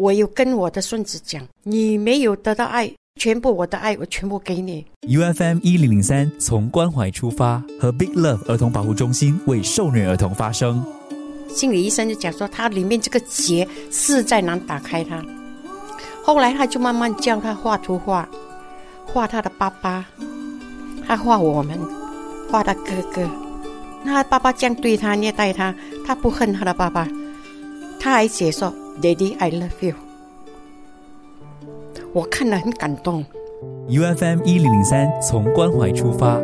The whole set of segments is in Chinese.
我有跟我的孙子讲，你没有得到爱，全部我的爱我全部给你。U F M 一零零三从关怀出发，和 Big Love 儿童保护中心为受虐儿童发声。心理医生就讲说，他里面这个结实在难打开它。后来他就慢慢教他画图画，画他的爸爸，他画我们，画他哥哥。那爸爸这样对他虐待他，他不恨他的爸爸，他还写说 “Daddy, I love you”。我看了很感动。U F M 一零零三从关怀出发。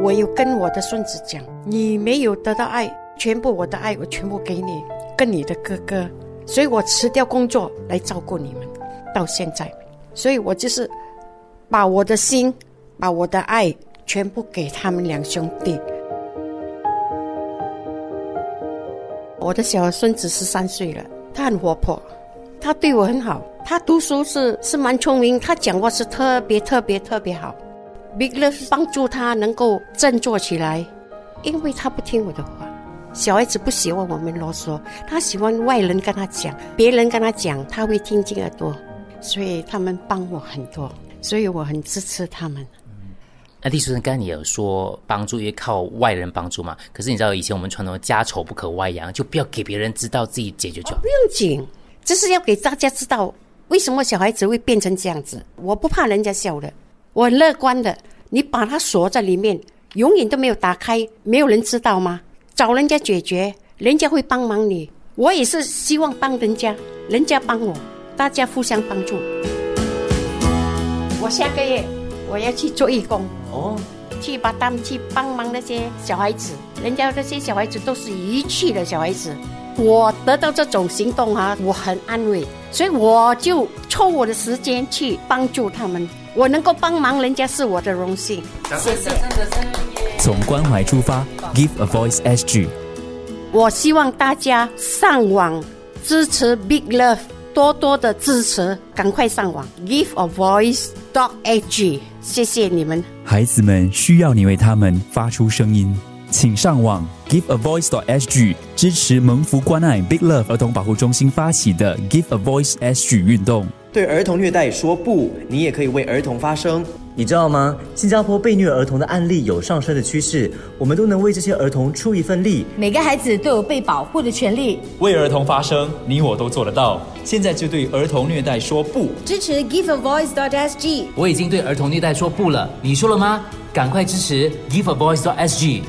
我有跟我的孙子讲，你没有得到爱，全部我的爱我全部给你，跟你的哥哥，所以我辞掉工作来照顾你们，到现在，所以我就是把我的心，把我的爱全部给他们两兄弟。我的小孙子十三岁了，他很活泼，他对我很好，他读书是是蛮聪明，他讲话是特别特别特别好。Big Love 帮助他能够振作起来，因为他不听我的话。小孩子不喜欢我们啰嗦，他喜欢外人跟他讲，别人跟他讲，他会听进耳朵，所以他们帮我很多，所以我很支持他们。那李主任刚才你有说帮助，因为靠外人帮助嘛。可是你知道以前我们传统家丑不可外扬，就不要给别人知道，自己解决就好。不用紧，这是要给大家知道为什么小孩子会变成这样子。我不怕人家笑的，我很乐观的。你把它锁在里面，永远都没有打开，没有人知道吗？找人家解决，人家会帮忙你。我也是希望帮人家，人家帮我，大家互相帮助。我下个月我要去做义工哦，去把他们去帮忙那些小孩子，人家那些小孩子都是遗弃的小孩子。我得到这种行动哈、我很安慰，所以我就抽我的时间去帮助他们。我能够帮忙人家是我的荣幸，谢谢。从关怀出发，Give a Voice SG。我希望大家上网支持 Big Love，多多的支持，赶快上网 Give a Voice dot ag，谢谢你们。孩子们需要你为他们发出声音，请上网 Give a Voice dot sg 支持蒙福关爱 Big Love 儿童保护中心发起的 Give a Voice SG 运动。对儿童虐待说不，你也可以为儿童发声。你知道吗？新加坡被虐儿童的案例有上升的趋势，我们都能为这些儿童出一份力。每个孩子都有被保护的权利。为儿童发声，你我都做得到。现在就对儿童虐待说不。支持 Give a Voice dot SG。我已经对儿童虐待说不了，你说了吗？赶快支持 Give a Voice SG。